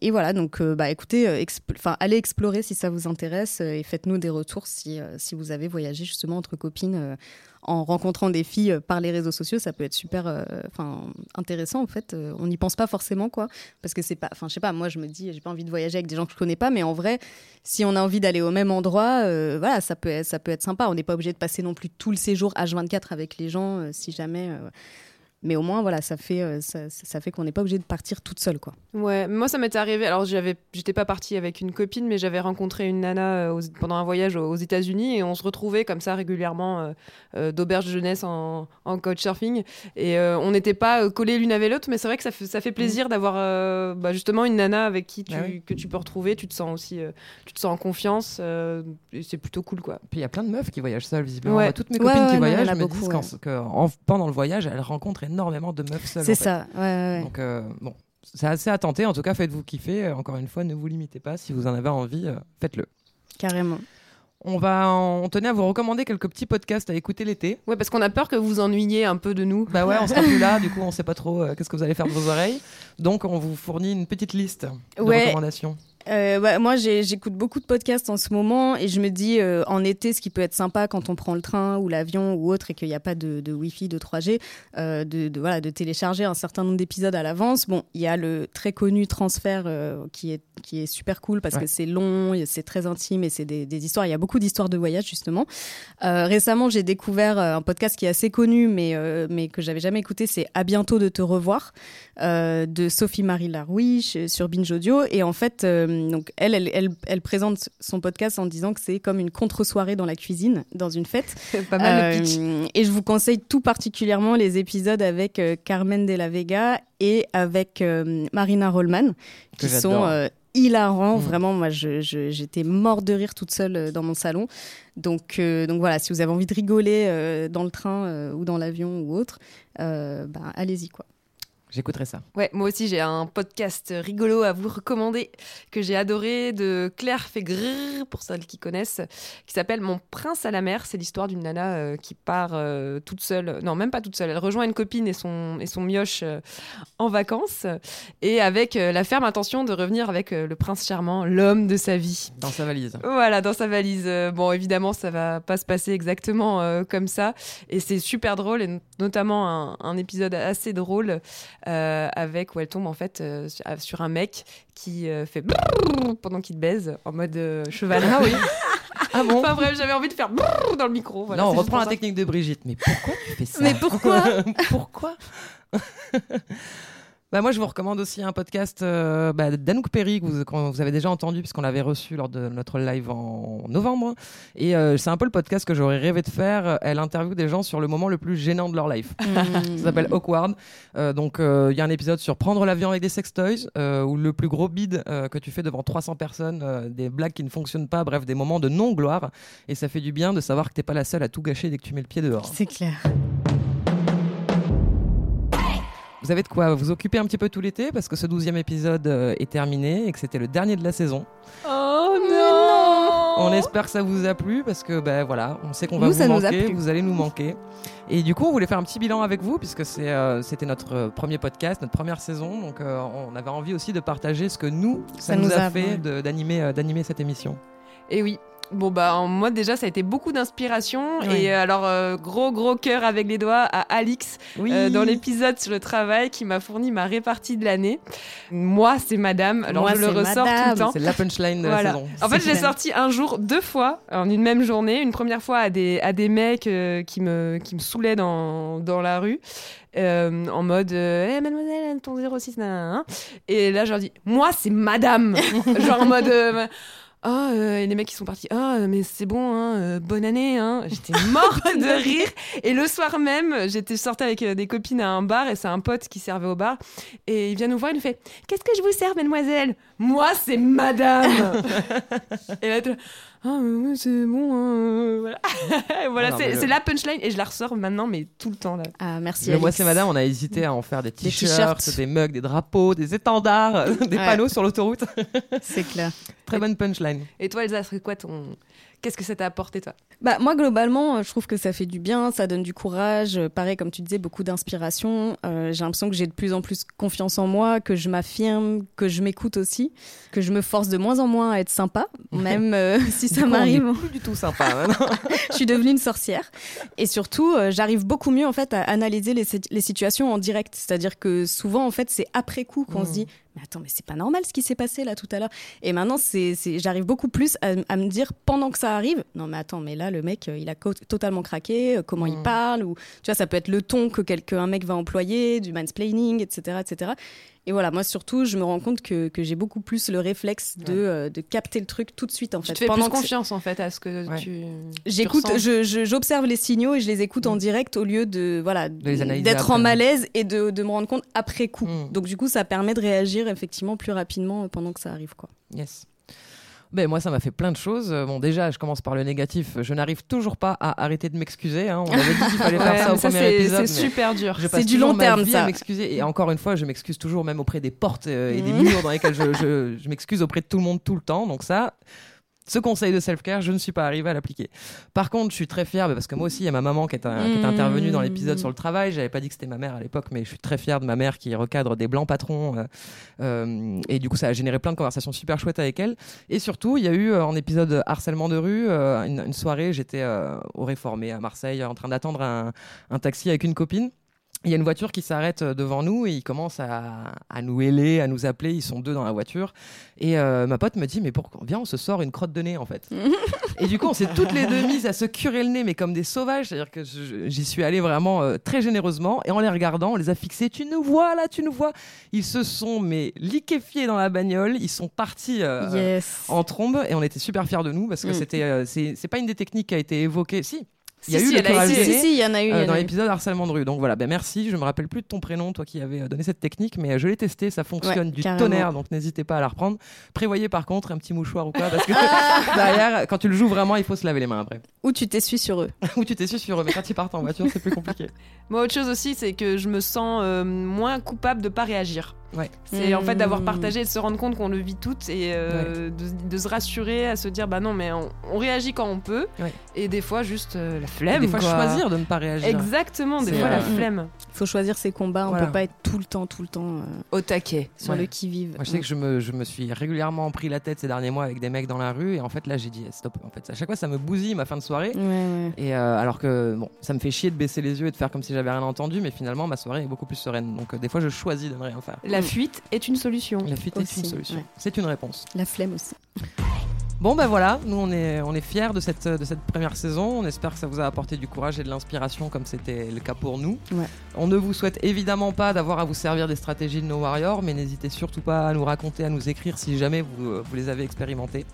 et voilà, donc bah écoutez, enfin allez explorer si ça vous intéresse et faites-nous des retours si si vous avez voyagé justement entre copines. En rencontrant des filles euh, par les réseaux sociaux, ça peut être super, euh, enfin intéressant en fait. Euh, on n'y pense pas forcément quoi, parce que c'est pas, enfin je sais pas, moi je me dis j'ai pas envie de voyager avec des gens que je connais pas, mais en vrai, si on a envie d'aller au même endroit, voilà, ça peut, être, ça peut être sympa. On n'est pas obligé de passer non plus tout le séjour H24 avec les gens, si jamais. Mais au moins, voilà, ça fait, euh, ça, ça fait qu'on n'est pas obligé de partir toute seule, quoi. Ouais, moi ça m'était arrivé. Alors j'avais, j'étais pas partie avec une copine, mais j'avais rencontré une nana euh, aux- pendant un voyage aux, aux États-Unis et on se retrouvait comme ça régulièrement euh, euh, d'auberge de jeunesse en, en couchsurfing et euh, on n'était pas collés l'une avec l'autre, mais c'est vrai que ça fait, ça fait plaisir d'avoir euh, bah, justement une nana avec qui tu, Ah oui. que tu peux retrouver. Tu te sens aussi, euh, tu te sens en confiance. euh, et c'est plutôt cool quoi. Puis il y a plein de meufs qui voyagent seules, visiblement. Ouais. Toutes mes copines ouais, qui voyagent a me beaucoup, disent que en- pendant le voyage, elles rencontrent énormément de meufs seules. C'est ça, ouais, ouais, ouais. Donc, euh, bon, c'est assez à tenter. En tout cas, faites-vous kiffer. Euh, Encore une fois, ne vous limitez pas. Si vous en avez envie, euh, faites-le. carrément. On va, on tenait à vous recommander quelques petits podcasts à écouter l'été. Ouais, parce qu'on a peur que vous ennuyiez un peu de nous. Bah ouais, on sera plus là. Du coup, on sait pas trop euh, qu'est-ce que vous allez faire de vos oreilles. Donc, on vous fournit une petite liste de Ouais. recommandations. Euh, bah, moi, j'écoute beaucoup de podcasts en ce moment et je me dis euh, en été, ce qui peut être sympa quand on prend le train ou l'avion ou autre et qu'il n'y a pas de, de Wi-Fi, de 3G, euh, de, de, voilà, de télécharger un certain nombre d'épisodes à l'avance. Bon, il y a le très connu transfert qui, est, qui est super cool parce Ouais. que c'est long, c'est très intime et c'est des, des histoires. Il y a beaucoup d'histoires de voyage justement. Récemment, j'ai découvert un podcast qui est assez connu mais, mais que j'avais jamais écouté. C'est À bientôt de te revoir de Sophie-Marie Laroui chez- sur Binge Audio. Et en fait, euh, donc elle, elle, elle, elle présente son podcast en disant que c'est comme une contre-soirée dans la cuisine, dans une fête. pas mal le pitch. Euh, et je vous conseille tout particulièrement les épisodes avec euh, Carmen de la Vega et avec euh, Marina Rollman, qui sont euh, hilarants. Mm. Vraiment, moi, je- je- j'étais mort de rire toute seule euh, dans mon salon. Donc, euh, donc voilà, si vous avez envie de rigoler euh, dans le train euh, ou dans l'avion ou autre, euh, ben, allez-y quoi. J'écouterai ça. Ouais, moi aussi j'ai un podcast rigolo à vous recommander que j'ai adoré de Claire Fégrrr, pour celles qui connaissent, qui s'appelle Mon prince à la mer. C'est l'histoire d'une nana euh, qui part euh, toute seule, non même pas toute seule, elle rejoint une copine et son, et son mioche euh, en vacances et avec la ferme intention de revenir avec le prince charmant, l'homme de sa vie. Dans sa valise. Voilà, dans sa valise. Bon, évidemment, ça va pas se passer exactement comme ça. Et c'est super drôle, et notamment un, un épisode assez drôle avec où elle tombe en fait euh, sur- sur un mec qui euh, fait pendant qu'il te baise en mode euh, cheval. Ah oui. Ah bon Enfin bref, j'avais envie de faire dans le micro. Voilà, Non, on reprend la ça. technique de Brigitte. Mais pourquoi tu fais ça Mais pourquoi Pourquoi Bah moi, je vous recommande aussi un podcast euh, bah, d'Anouk Perry que vous, avez déjà entendu puisqu'on l'avait reçu lors de notre live en novembre. Et euh, c'est un peu le podcast que j'aurais rêvé de faire. Elle interviewe des gens sur le moment le plus gênant de leur life. Ça s'appelle Awkward. Euh, donc, euh, il y a un épisode sur prendre l'avion avec des sextoys, euh, ou le plus gros bide euh, que tu fais devant 300 personnes, des blagues qui ne fonctionnent pas, bref, des moments de non-gloire. Et ça fait du bien de savoir que t'es pas la seule à tout gâcher dès que tu mets le pied dehors. C'est clair. Vous avez de quoi vous occuper un petit peu tout l'été parce que ce douzième épisode euh, est terminé et que c'était le dernier de la saison. Oh non On espère que ça vous a plu parce que ben voilà, on sait qu'on va Nous, vous ça nous a manquer, plu. vous allez nous manquer. Et du coup, on voulait faire un petit bilan avec vous puisque c'est euh, c'était notre euh, premier podcast, notre première saison, donc euh, on avait envie aussi de partager ce que nous ça, Ça nous, nous a, a- fait d'animer euh, d'animer cette émission. Et oui. Bon bah en- moi déjà ça a été beaucoup d'inspiration Oui. et euh, alors euh, gros gros cœur avec les doigts à Alix Oui. euh, dans l'épisode sur le travail qui m'a fourni ma répartie de l'année. Moi c'est madame alors Moi, je le ressors tout le temps. c'est la punchline de Voilà. la saison. En fait, je l'ai sorti un jour, deux fois, en une même journée. Une première fois à des, à des mecs euh, qui, me, qui me saoulaient dans, dans la rue, euh, en mode euh, Eh, mademoiselle, ton 06, nanana. Et là, je leur dis Moi, c'est madame Genre en mode. euh, Ah, euh, et les mecs qui sont partis. Ah, mais c'est bon, hein, euh, bonne année. Hein. J'étais morte de rire. Et le soir même, j'étais sortie avec euh, des copines à un bar et c'est un pote qui servait au bar. Et il vient nous voir, il nous fait Qu'est-ce que je vous sers, mademoiselle Moi, c'est madame Et là, ah, mais oui, c'est bon. hein, euh, voilà, voilà Non, c'est mais le- c'est la punchline et je la ressors maintenant, mais tout le temps. Là. Ah, merci. Moi c'est madame, on a hésité à en faire des t-shirts, des mugs, des drapeaux, des étendards, des Ouais. panneaux sur l'autoroute. C'est clair. Très bonne punchline. Et toi, Elsa, c'est quoi ton. Qu'est-ce que ça t'a apporté, toi? Bah, moi, globalement, euh, je trouve que ça fait du bien, ça donne du courage. Euh, Pareil, comme tu disais, beaucoup d'inspiration. Euh, j'ai l'impression que j'ai de plus en plus confiance en moi, que je m'affirme, que je m'écoute aussi, que je me force de moins en moins à être sympa, même euh, si ça m'arrive. plus du tout sympa. hein, je suis devenue une sorcière. Et surtout, euh, j'arrive beaucoup mieux en fait à analyser les, si- les situations en direct. C'est-à-dire que souvent, en fait, c'est après coup qu'on se dit mais attends, mais c'est pas normal ce qui s'est passé là tout à l'heure. Et maintenant, c'est, j'arrive beaucoup plus à, à me dire pendant que ça arrive, non mais attends, mais là le mec, euh, il a totalement craqué, euh, comment il Mm. parle, ou tu vois, ça peut être le ton que quelqu'un, mec va employer, du mansplaining, etc., etc. Et voilà, moi surtout, je me rends compte que, que j'ai beaucoup plus le réflexe de, euh, de capter le truc tout de suite en Tu fait. te fais Pendant plus confiance en fait à ce que Ouais. tu. J'écoute, tu j'observe les signaux et je les écoute en direct au lieu de voilà d'être en malaise et de, de me rendre compte après coup. Mm. Donc du coup, ça permet de réagir effectivement plus rapidement pendant que ça arrive quoi. Yes. Ben, moi, ça m'a fait plein de choses. Euh, Bon, déjà, je commence par le négatif. Je n'arrive toujours pas à arrêter de m'excuser. hein. On avait dit qu'il fallait Ouais, faire ça au ça, premier c'est épisode. c'est super dur. C'est du long terme, vie ça. à m'excuser. Et encore une fois, je m'excuse toujours, même auprès des portes euh, et des murs dans lesquels je, je- je m'excuse auprès de tout le monde tout le temps. Donc ça, ce conseil de self-care, je ne suis pas arrivé à l'appliquer. Par contre, je suis très fier parce que moi aussi, il y a ma maman qui est, intervenue dans l'épisode sur le travail. J'avais pas dit que c'était ma mère à l'époque, mais je suis très fier de ma mère qui recadre des blancs patrons. euh, euh, et du coup, ça a généré plein de conversations super chouettes avec elle. Et surtout, il y a eu euh, en épisode harcèlement de rue, une, soirée, j'étais au Réformé à Marseille en train d'attendre un taxi avec une copine. Il y a une voiture qui s'arrête euh, devant nous et ils commencent à, à nous héler, à nous appeler. Ils sont deux dans la voiture. Et euh, ma pote me dit Mais pourquoi Viens, on se sort une crotte de nez en fait. et du coup, on s'est toutes les deux mises à se curer le nez, mais comme des sauvages. C'est-à-dire que j'y suis allée vraiment euh, très généreusement. Et en les regardant, on les a fixés Tu nous vois là, tu nous vois. Ils se sont mais liquéfiés dans la bagnole. Ils sont partis. euh, yes. en trombe et on était super fiers de nous parce que Mm. c'était c'est pas une des techniques qui a été évoquée si il y a Si, eu si, le il y en a eu. euh, en dans l'épisode harcèlement de rue donc voilà ben merci je me rappelle plus de ton prénom toi qui avais euh, donné cette technique mais euh, je l'ai testé ça fonctionne Ouais, du carrément. tonnerre donc n'hésitez pas à la reprendre prévoyez par contre un petit mouchoir ou quoi parce que derrière quand tu le joues vraiment il faut se laver les mains après Ou tu t'essuies sur eux. ou tu t'essuies sur eux mais quand ils partent en voiture c'est plus compliqué Moi, autre chose aussi, c'est que je me sens euh, moins coupable de pas réagir. Ouais. C'est en fait d'avoir Mmh. partagé et de se rendre compte qu'on le vit toutes et euh, de, de se rassurer, à se dire bah non, mais on, on réagit quand on peut. Ouais. Et des fois, juste euh, la Et flemme. des fois quoi. choisir de ne pas réagir Exactement, des fois la flemme. Il faut choisir ses combats. On Voilà. peut pas être tout le temps, tout le temps euh, Au taquet. sur Ouais. le qui vive. Moi, je sais que je me, je me suis régulièrement pris la tête ces derniers mois avec des mecs dans la rue et en fait là j'ai dit eh, stop en fait à chaque fois ça me bousille ma fin de soirée Ouais, ouais. et euh, alors que bon ça me fait chier de baisser les yeux et de faire comme si j'avais rien entendu mais finalement ma soirée est beaucoup plus sereine donc euh, des fois je choisis de ne rien faire La fuite est une solution. la fuite est une solution ouais. c'est une réponse La flemme aussi. bon ben voilà nous on est on est fiers de cette de cette première saison on espère que ça vous a apporté du courage et de l'inspiration comme c'était le cas pour nous Ouais. on ne vous souhaite évidemment pas d'avoir à vous servir des stratégies de nos warriors mais n'hésitez surtout pas à nous raconter à nous écrire si jamais vous, euh, vous les avez expérimentées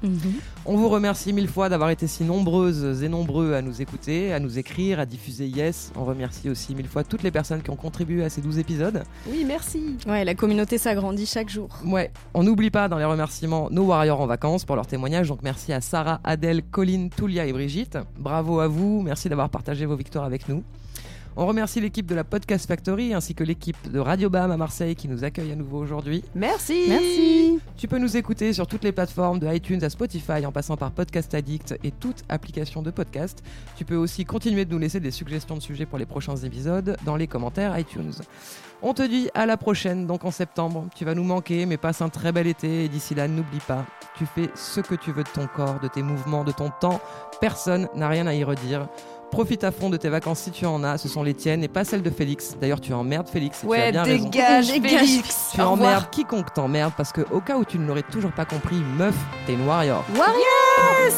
On vous remercie mille fois d'avoir été si nombreuses et nombreux à nous écouter, à nous écrire, à diffuser Yes. On remercie aussi mille fois toutes les personnes qui ont contribué à ces 12 épisodes. Oui, merci. Ouais, la communauté s'agrandit chaque jour. Ouais, on n'oublie pas dans les remerciements nos warriors en vacances pour leur témoignage. Donc merci à Sarah, Adèle, Colline, Toulia et Brigitte. Bravo à vous, merci d'avoir partagé vos victoires avec nous. On remercie l'équipe de la Podcast Factory ainsi que l'équipe de Radio Bam à Marseille qui nous accueille à nouveau aujourd'hui. Merci. Merci. Tu peux nous écouter sur toutes les plateformes de iTunes à Spotify en passant par Podcast Addict et toute application de podcast. Tu peux aussi continuer de nous laisser des suggestions de sujets pour les prochains épisodes dans les commentaires iTunes. On te dit à la prochaine, donc en septembre. Tu vas nous manquer, mais passe un très bel été et d'ici là, n'oublie pas, tu fais ce que tu veux de ton corps, de tes mouvements, de ton temps. Personne n'a rien à y redire. Profite à fond de tes vacances si tu en as, ce sont les tiennes et pas celles de Félix. D'ailleurs, tu emmerdes Félix. et tu as Ouais, bien raison. dégage, Dégage. Félix. Tu Au revoir. emmerdes quiconque t'emmerde parce que au cas où tu ne l'aurais toujours pas compris, meuf, t'es une warrior. Warriors